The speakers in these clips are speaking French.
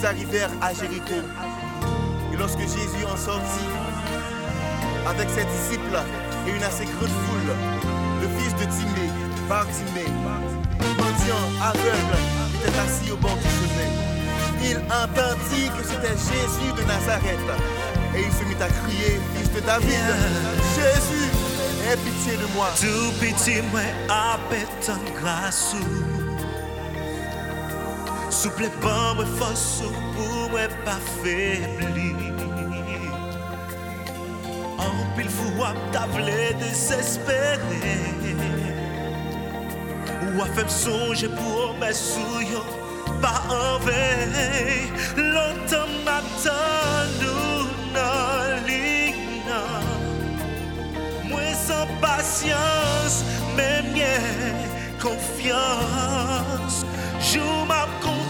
ils arrivèrent à Jéricho. Et lorsque Jésus en sortit, avec ses disciples et une assez grande foule, le fils de Timée, Bartimée, mendiant aveugle, était assis au bord du chemin. Il entendit que c'était Jésus de Nazareth. Et il se mit à crier, fils de David, Jésus, aie pitié de moi. Tout petit moi appétant grâce Souple pas moi force pour moi pas En pile fois t'as voulu désespérer Ou a fait me songer pour mes souillons pas en Longtemps m'attend nous non ligne Moi sans patience même bien confiance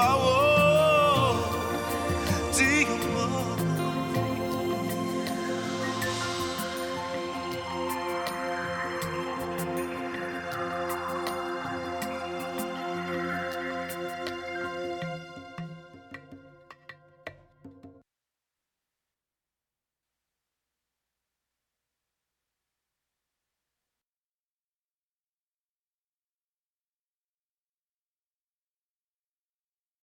i favor.